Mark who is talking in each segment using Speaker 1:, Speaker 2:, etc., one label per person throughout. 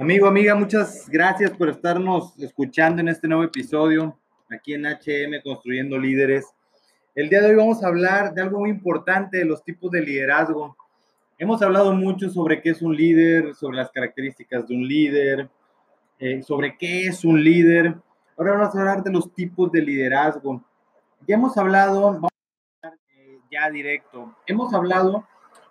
Speaker 1: Amigo, amiga, muchas gracias por estarnos escuchando en este nuevo episodio aquí en HM Construyendo Líderes. El día de hoy vamos a hablar de algo muy importante, de los tipos de liderazgo. Hemos hablado mucho sobre qué es un líder, sobre las características de un líder, eh, sobre qué es un líder. Ahora vamos a hablar de los tipos de liderazgo. Ya hemos hablado, vamos a hablar eh, ya directo, hemos hablado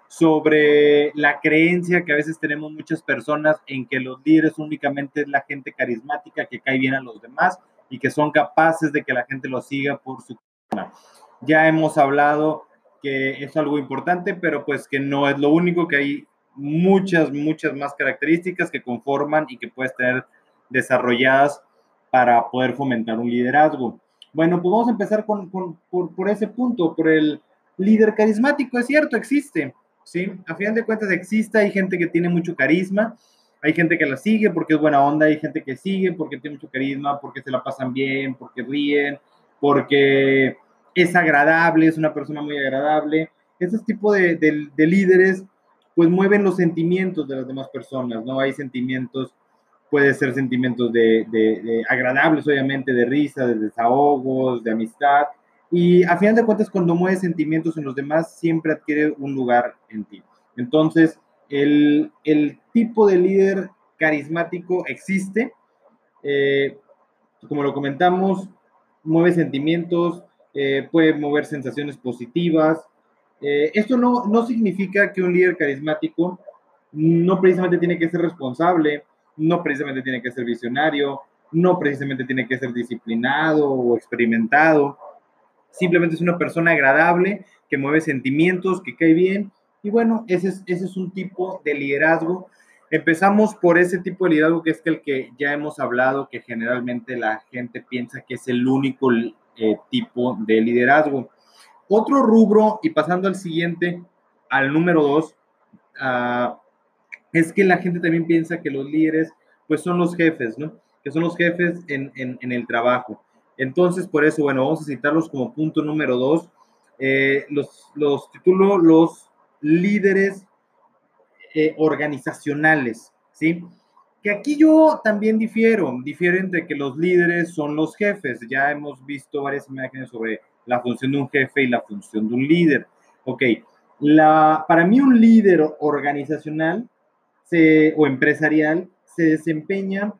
Speaker 1: sobre la creencia que a veces tenemos muchas personas en que los líderes únicamente es la gente carismática que cae bien a los demás y que son capaces de que la gente lo siga por su Ya hemos hablado que es algo importante, pero pues que no es lo único, que hay muchas, muchas más características que conforman y que puedes tener desarrolladas para poder fomentar un liderazgo. Bueno, pues vamos a empezar con, por, por ese punto, por el líder carismático, es cierto, existe ¿sí? A fin de cuentas existe, hay gente que tiene mucho carisma, hay gente que la sigue porque es buena onda, hay gente que sigue porque tiene mucho carisma, porque se la pasan bien, porque ríen, porque es agradable, es una persona muy agradable. Ese tipo de, de, líderes pues mueven los sentimientos de las demás personas, ¿no? Hay sentimientos, puede ser sentimientos de, de agradables, obviamente, de risa, de desahogos, de amistad, y a final de cuentas, cuando mueves sentimientos en los demás, siempre adquiere un lugar en ti. Entonces, el, tipo de líder carismático existe. Eh, como lo comentamos, mueve sentimientos, eh, puede mover sensaciones positivas. Eh, esto no, no significa que un líder carismático no precisamente tiene que ser responsable, no precisamente tiene que ser visionario, no precisamente tiene que ser disciplinado o experimentado simplemente es una persona agradable, que mueve sentimientos, que cae bien. Y bueno, ese es, ese es un tipo de liderazgo. Empezamos por ese tipo de liderazgo que es el que ya hemos hablado, que generalmente la gente piensa que es el único eh, tipo de liderazgo. Otro rubro, y pasando al siguiente, al número dos, ah, es que la gente también piensa que los líderes, pues son los jefes, ¿no? Que son los jefes en, en el trabajo. Entonces, por eso, bueno, vamos a citarlos como punto número dos. Eh, los, los título los líderes eh, organizacionales, ¿sí? Que aquí yo también difiero, difiero entre que los líderes son los jefes. Ya hemos visto varias imágenes sobre la función de un jefe y la función de un líder. Ok, la, para mí un líder organizacional o empresarial se desempeña,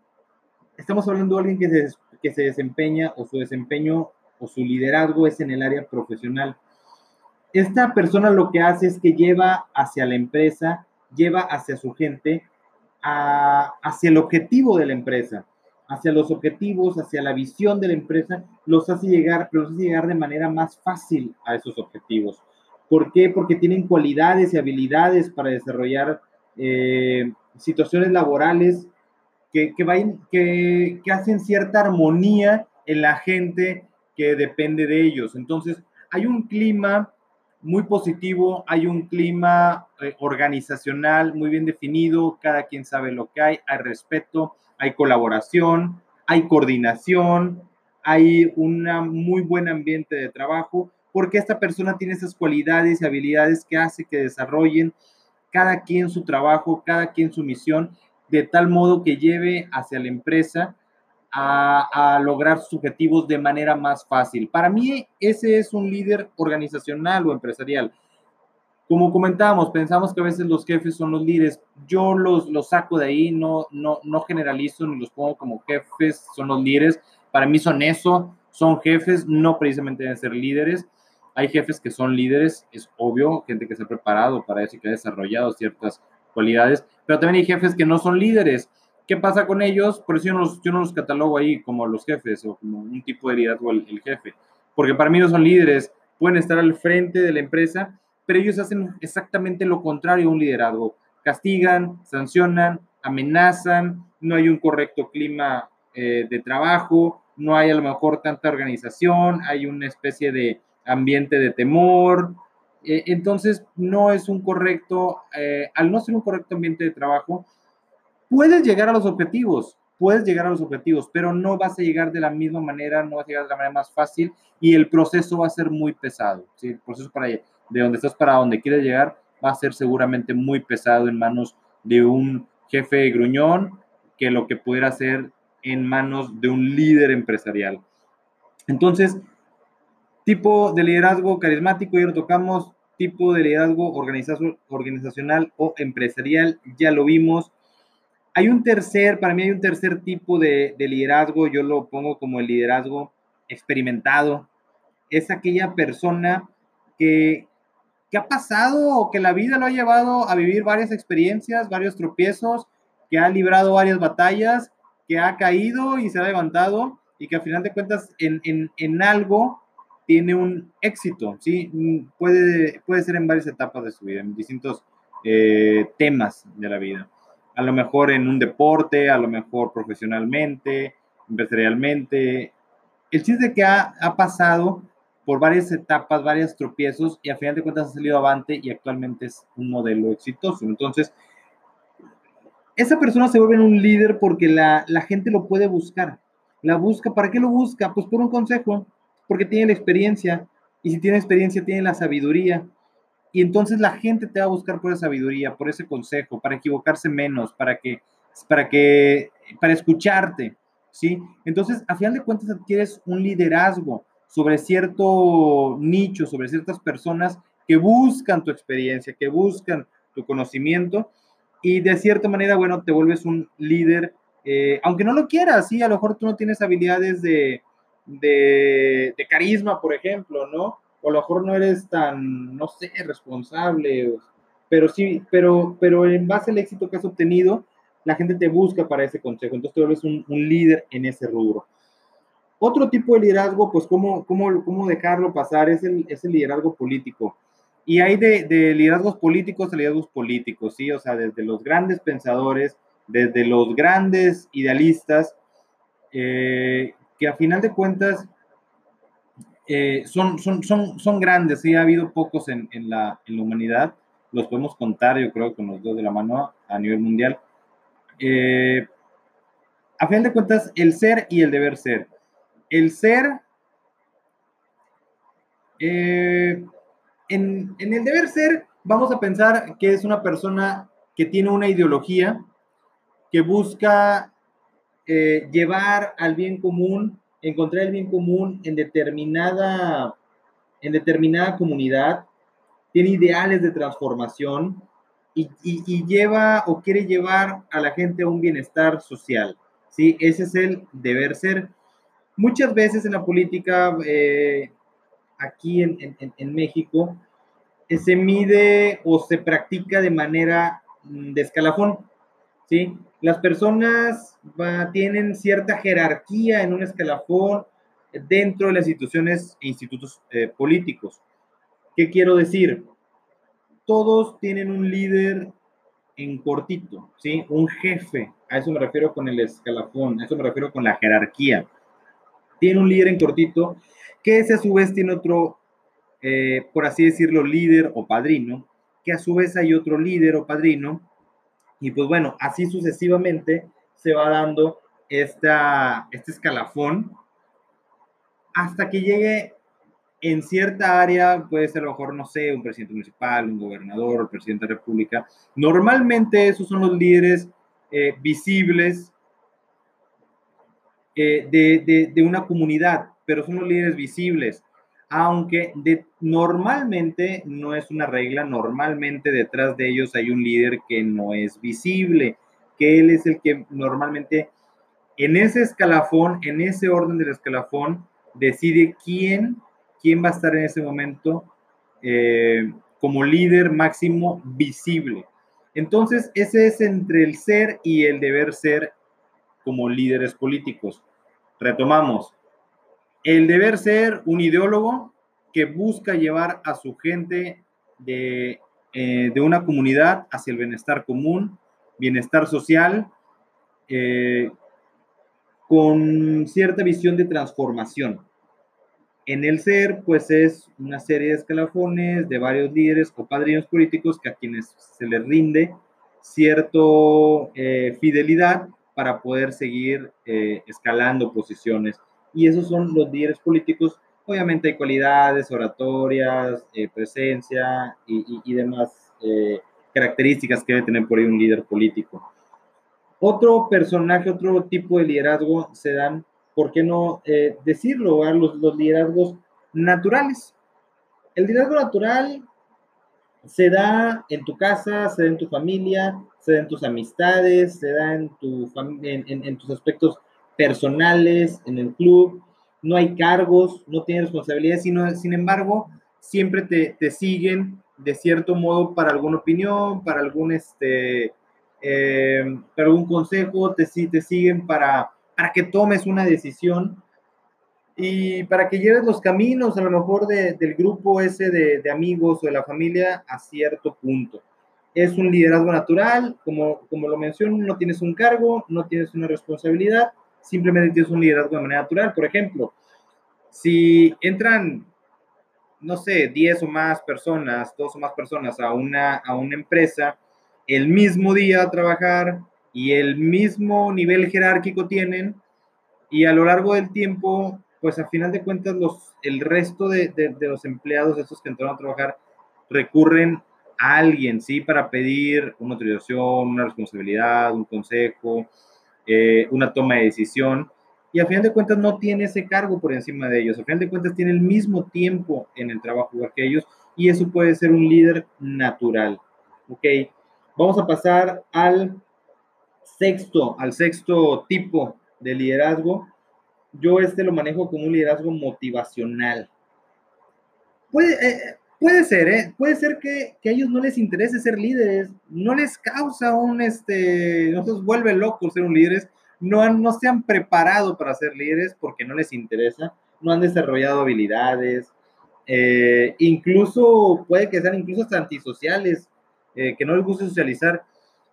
Speaker 1: estamos hablando de alguien que se que se desempeña o su desempeño o su liderazgo es en el área profesional. Esta persona lo que hace es que lleva hacia la empresa, lleva hacia su gente, hacia el objetivo de la empresa, hacia los objetivos, hacia la visión de la empresa, los hace llegar, los hace llegar de manera más fácil a esos objetivos. ¿Por qué? Porque tienen cualidades y habilidades para desarrollar eh, situaciones laborales que, que, hacen cierta armonía en la gente que depende de ellos. Entonces, hay un clima muy positivo, hay un clima eh, organizacional muy bien definido, cada quien sabe lo que hay, hay respeto, hay colaboración, hay coordinación, hay un muy buen ambiente de trabajo, porque esta persona tiene esas cualidades y habilidades que hace que desarrollen cada quien su trabajo, cada quien su misión de tal modo que lleve hacia la empresa a, lograr sus objetivos de manera más fácil. Para mí, ese es un líder organizacional o empresarial. Como comentábamos, pensamos que a veces los jefes son los líderes. Yo los, los saco de ahí, no, no, no generalizo ni los pongo como jefes, son los líderes. Para mí son eso, son jefes, no precisamente deben ser líderes. Hay jefes que son líderes, es obvio, gente que se ha preparado para eso y que ha desarrollado ciertas cualidades, pero también hay jefes que no son líderes. ¿Qué pasa con ellos? Por eso yo no los, yo no los catalogo ahí como los jefes o como un tipo de liderazgo el, el jefe, porque para mí no son líderes, pueden estar al frente de la empresa, pero ellos hacen exactamente lo contrario a un liderazgo. Castigan, sancionan, amenazan, no hay un correcto clima eh, de trabajo, no hay a lo mejor tanta organización, hay una especie de ambiente de temor, eh, entonces, no es un correcto, eh, al no ser un correcto ambiente de trabajo, puedes llegar a los objetivos, puedes llegar a los objetivos, pero no vas a llegar de la misma manera, no vas a llegar de la manera más fácil y el proceso va a ser muy pesado. ¿sí? El proceso para de donde estás para donde quieres llegar va a ser seguramente muy pesado en manos de un jefe gruñón que lo que pudiera ser en manos de un líder empresarial. Entonces, tipo de liderazgo carismático, ya lo tocamos, tipo de liderazgo organizacional o empresarial, ya lo vimos. Hay un tercer, para mí hay un tercer tipo de, de liderazgo, yo lo pongo como el liderazgo experimentado. Es aquella persona que, que ha pasado o que la vida lo ha llevado a vivir varias experiencias, varios tropiezos, que ha librado varias batallas, que ha caído y se ha levantado y que al final de cuentas en, en, en algo tiene un éxito, ¿sí? Puede, puede ser en varias etapas de su vida, en distintos eh, temas de la vida. A lo mejor en un deporte, a lo mejor profesionalmente, empresarialmente. El chiste es que ha, ha pasado por varias etapas, varios tropiezos y al final de cuentas ha salido avante y actualmente es un modelo exitoso. Entonces, esa persona se vuelve un líder porque la, la gente lo puede buscar. La busca, ¿para qué lo busca? Pues por un consejo, porque tiene la experiencia, y si tiene experiencia, tiene la sabiduría. Y entonces la gente te va a buscar por esa sabiduría, por ese consejo, para equivocarse menos, para que, para que, para escucharte, ¿sí? Entonces, a final de cuentas, adquieres un liderazgo sobre cierto nicho, sobre ciertas personas que buscan tu experiencia, que buscan tu conocimiento, y de cierta manera, bueno, te vuelves un líder, eh, aunque no lo quieras, sí, a lo mejor tú no tienes habilidades de, de, carisma, por ejemplo, ¿no? O a lo mejor no eres tan, no sé, responsable, pero sí, pero, pero en base al éxito que has obtenido, la gente te busca para ese consejo, entonces tú eres un, un líder en ese rubro. Otro tipo de liderazgo, pues cómo, cómo, cómo dejarlo pasar, es el, es el liderazgo político. Y hay de, de, liderazgos políticos a liderazgos políticos, ¿sí? O sea, desde los grandes pensadores, desde los grandes idealistas, eh, que a final de cuentas eh, son, son, son, son grandes, sí, ha habido pocos en, en, la, en, la, humanidad, los podemos contar, yo creo, con los dos de la mano a nivel mundial. Eh, a final de cuentas, el ser y el deber ser. El ser, eh, en, en el deber ser, vamos a pensar que es una persona que tiene una ideología, que busca eh, llevar al bien común, encontrar el bien común en determinada, en determinada comunidad, tiene ideales de transformación y, lleva o quiere llevar a la gente a un bienestar social. ¿sí? Ese es el deber ser. Muchas veces en la política, eh, aquí en, México, se mide o se practica de manera mm, de escalafón. ¿Sí? Las personas tienen cierta jerarquía en un escalafón dentro de las instituciones e institutos eh, políticos. ¿Qué quiero decir? Todos tienen un líder en cortito, ¿sí? Un jefe. A eso me refiero con el escalafón, a eso me refiero con la jerarquía. Tiene un líder en cortito que ese a su vez tiene otro, eh, por así decirlo, líder o padrino, que a su vez hay otro líder o padrino y pues bueno, así sucesivamente se va dando esta, este escalafón hasta que llegue en cierta área, puede ser a lo mejor, no sé, un presidente municipal, un gobernador, el presidente de la República. Normalmente esos son los líderes eh, visibles eh, de, de, una comunidad, pero son los líderes visibles aunque de, normalmente no es una regla, normalmente detrás de ellos hay un líder que no es visible, que él es el que normalmente en ese escalafón, en ese orden del escalafón, decide quién, quién va a estar en ese momento eh, como líder máximo visible. Entonces, ese es entre el ser y el deber ser como líderes políticos. Retomamos, el deber ser un ideólogo que busca llevar a su gente de, eh, de una comunidad hacia el bienestar común, bienestar social, eh, con cierta visión de transformación. En el ser, pues es una serie de escalafones de varios líderes o padrinos políticos que a quienes se les rinde cierta eh, fidelidad para poder seguir escalando posiciones y esos son los líderes políticos. Obviamente hay cualidades, oratorias, eh, presencia y, y, demás eh, características que debe tener por ahí un líder político. Otro personaje, otro tipo de liderazgo se dan, ¿por qué no eh, decirlo? Los, los liderazgos naturales. El liderazgo natural se da en tu casa, se da en tu familia, se da en tus amistades, se da en, tu en, tus aspectos personales, en el club. No hay cargos, no tienes responsabilidades, sino, sin embargo, siempre te, te siguen de cierto modo para alguna opinión, para algún, este, eh, para algún consejo, te, te siguen para, para que tomes una decisión y para que lleves los caminos a lo mejor del grupo ese de, de, amigos o de la familia a cierto punto. Es un liderazgo natural, como, como lo menciono, no tienes un cargo, no tienes una responsabilidad, simplemente tienes un liderazgo de manera natural. Por ejemplo, si entran, no sé, 10 o más personas, dos o más personas a una, a una empresa, el mismo día a trabajar y el mismo nivel jerárquico tienen, y a lo largo del tiempo pues a final de cuentas los, el resto de, de, los empleados, esos que entraron a trabajar, recurren a alguien, ¿sí? Para pedir una autorización, una responsabilidad, un consejo, eh, una toma de decisión. Y a final de cuentas no tiene ese cargo por encima de ellos. A final de cuentas tiene el mismo tiempo en el trabajo que ellos y eso puede ser un líder natural. ¿Ok? Vamos a pasar al sexto, al sexto tipo de liderazgo yo este lo manejo como un liderazgo motivacional. Puede, eh, puede ser, ¿eh? Puede ser que, a ellos no les interese ser líderes, no les causa un, este, no se vuelve locos ser un líderes, no, no se han preparado para ser líderes porque no les interesa, no han desarrollado habilidades, eh, incluso puede que sean incluso hasta antisociales, eh, que no les guste socializar.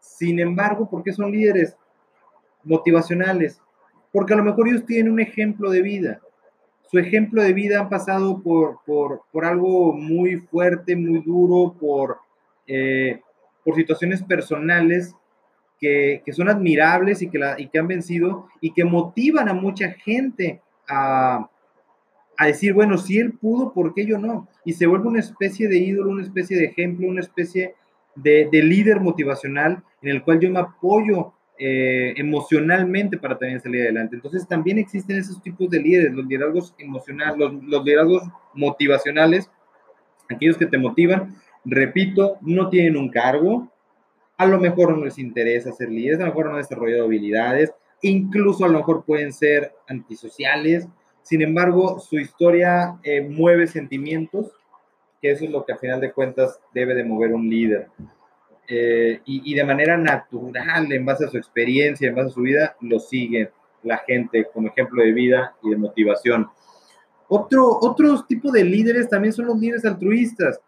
Speaker 1: Sin embargo, ¿por qué son líderes motivacionales? porque a lo mejor ellos tienen un ejemplo de vida. Su ejemplo de vida han pasado por, por, algo muy fuerte, muy duro, por, eh, por situaciones personales que, son admirables y que, la, y que han vencido y que motivan a mucha gente a, decir, bueno, si él pudo, ¿por qué yo no? Y se vuelve una especie de ídolo, una especie de ejemplo, una especie de, de líder motivacional en el cual yo me apoyo eh, emocionalmente para también salir adelante. Entonces también existen esos tipos de líderes, los liderazgos emocionales, los, los liderazgos motivacionales, aquellos que te motivan, repito, no tienen un cargo, a lo mejor no les interesa ser líderes, a lo mejor no han desarrollado habilidades, incluso a lo mejor pueden ser antisociales, sin embargo, su historia eh, mueve sentimientos, que eso es lo que a final de cuentas debe de mover un líder. Eh, y, de manera natural, en base a su experiencia, en base a su vida, lo sigue la gente como ejemplo de vida y de motivación. Otro, otros tipo de líderes también son los líderes altruistas.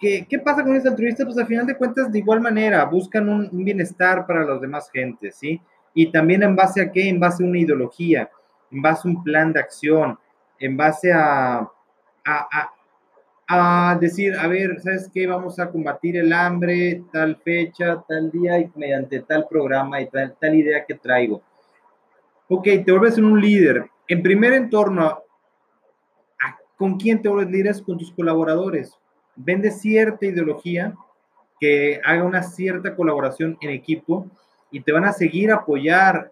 Speaker 1: ¿Qué, ¿Qué, pasa con estos altruistas? Pues al final de cuentas, de igual manera, buscan un, bienestar para las demás gentes, ¿sí? Y también en base a qué? En base a una ideología, en base a un plan de acción, en base a, a, a decir, a ver, ¿sabes qué? Vamos a combatir el hambre, tal fecha, tal día y mediante tal programa y tal, tal idea que traigo. Ok, te vuelves un líder. En primer entorno, ¿con quién te vuelves líder? Con tus colaboradores. Vende cierta ideología que haga una cierta colaboración en equipo y te van a seguir a apoyar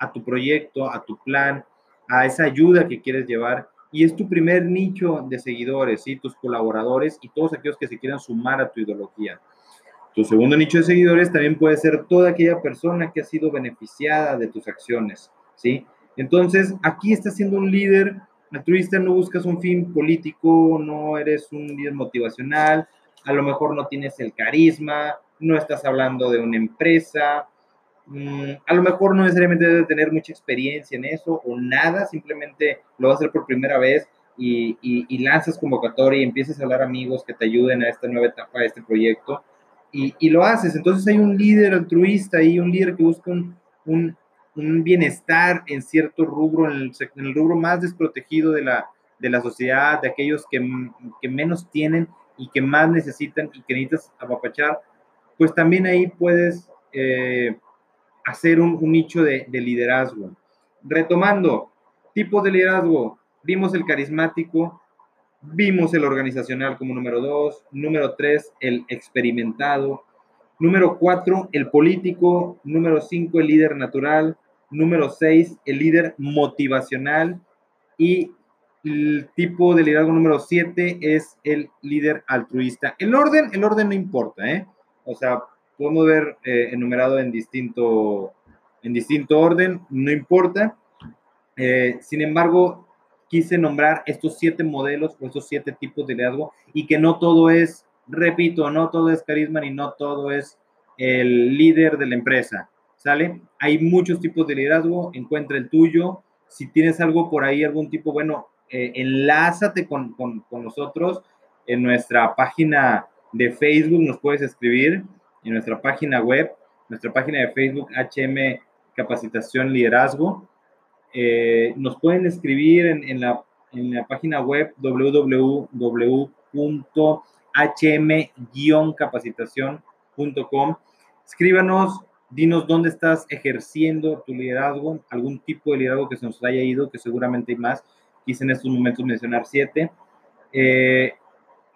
Speaker 1: a tu proyecto, a tu plan, a esa ayuda que quieres llevar y es tu primer nicho de seguidores, ¿sí? tus colaboradores y todos aquellos que se quieran sumar a tu ideología. Tu segundo nicho de seguidores también puede ser toda aquella persona que ha sido beneficiada de tus acciones, ¿sí? Entonces, aquí estás siendo un líder altruista, no buscas un fin político, no eres un líder motivacional, a lo mejor no tienes el carisma, no estás hablando de una empresa, Mm, a lo mejor no necesariamente debe tener mucha experiencia en eso o nada, simplemente lo vas a hacer por primera vez y, y, lanzas convocatoria y empiezas a hablar amigos que te ayuden a esta nueva etapa de este proyecto y, y lo haces. Entonces hay un líder altruista ahí, un líder que busca un, un, un bienestar en cierto rubro, en el, en el, rubro más desprotegido de la, de la sociedad, de aquellos que, que menos tienen y que más necesitan y que necesitas apapachar, pues también ahí puedes... Eh, hacer un, nicho de, liderazgo. Retomando, tipos de liderazgo, vimos el carismático, vimos el organizacional como número dos, número tres, el experimentado, Número cuatro, el político. Número cinco, el líder natural. Número seis, el líder motivacional. Y el tipo de liderazgo número siete es el líder altruista. El orden, el orden no importa, ¿eh? O sea, podemos ver eh, enumerado en distinto, en distinto orden, no importa. Eh, sin embargo, quise nombrar estos siete modelos o estos siete tipos de liderazgo y que no todo es repito, no todo es carisma ni no todo es el líder de la empresa, ¿sale? Hay muchos tipos de liderazgo, encuentra el tuyo. Si tienes algo por ahí, algún tipo, bueno, eh, enlázate con, con, con, nosotros en nuestra página de Facebook, nos puedes escribir en nuestra página web, nuestra página de Facebook, HM Capacitación Liderazgo. Eh, nos pueden escribir en, en, la, en la página web www hm-capacitación.com. Escríbanos, dinos dónde estás ejerciendo tu liderazgo, algún tipo de liderazgo que se nos haya ido, que seguramente hay más. Quise en estos momentos mencionar siete. Eh,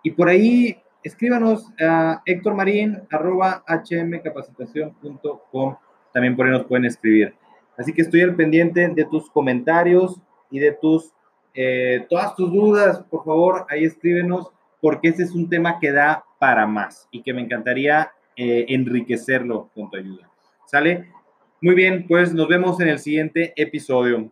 Speaker 1: y por ahí, escríbanos a Héctor Marín, arroba hmcapacitación.com. También por ahí nos pueden escribir. Así que estoy al pendiente de tus comentarios y de tus, eh, todas tus dudas. Por favor, ahí escríbenos porque ese es un tema que da para más y que me encantaría eh, enriquecerlo con tu ayuda. ¿Sale? Muy bien, pues nos vemos en el siguiente episodio.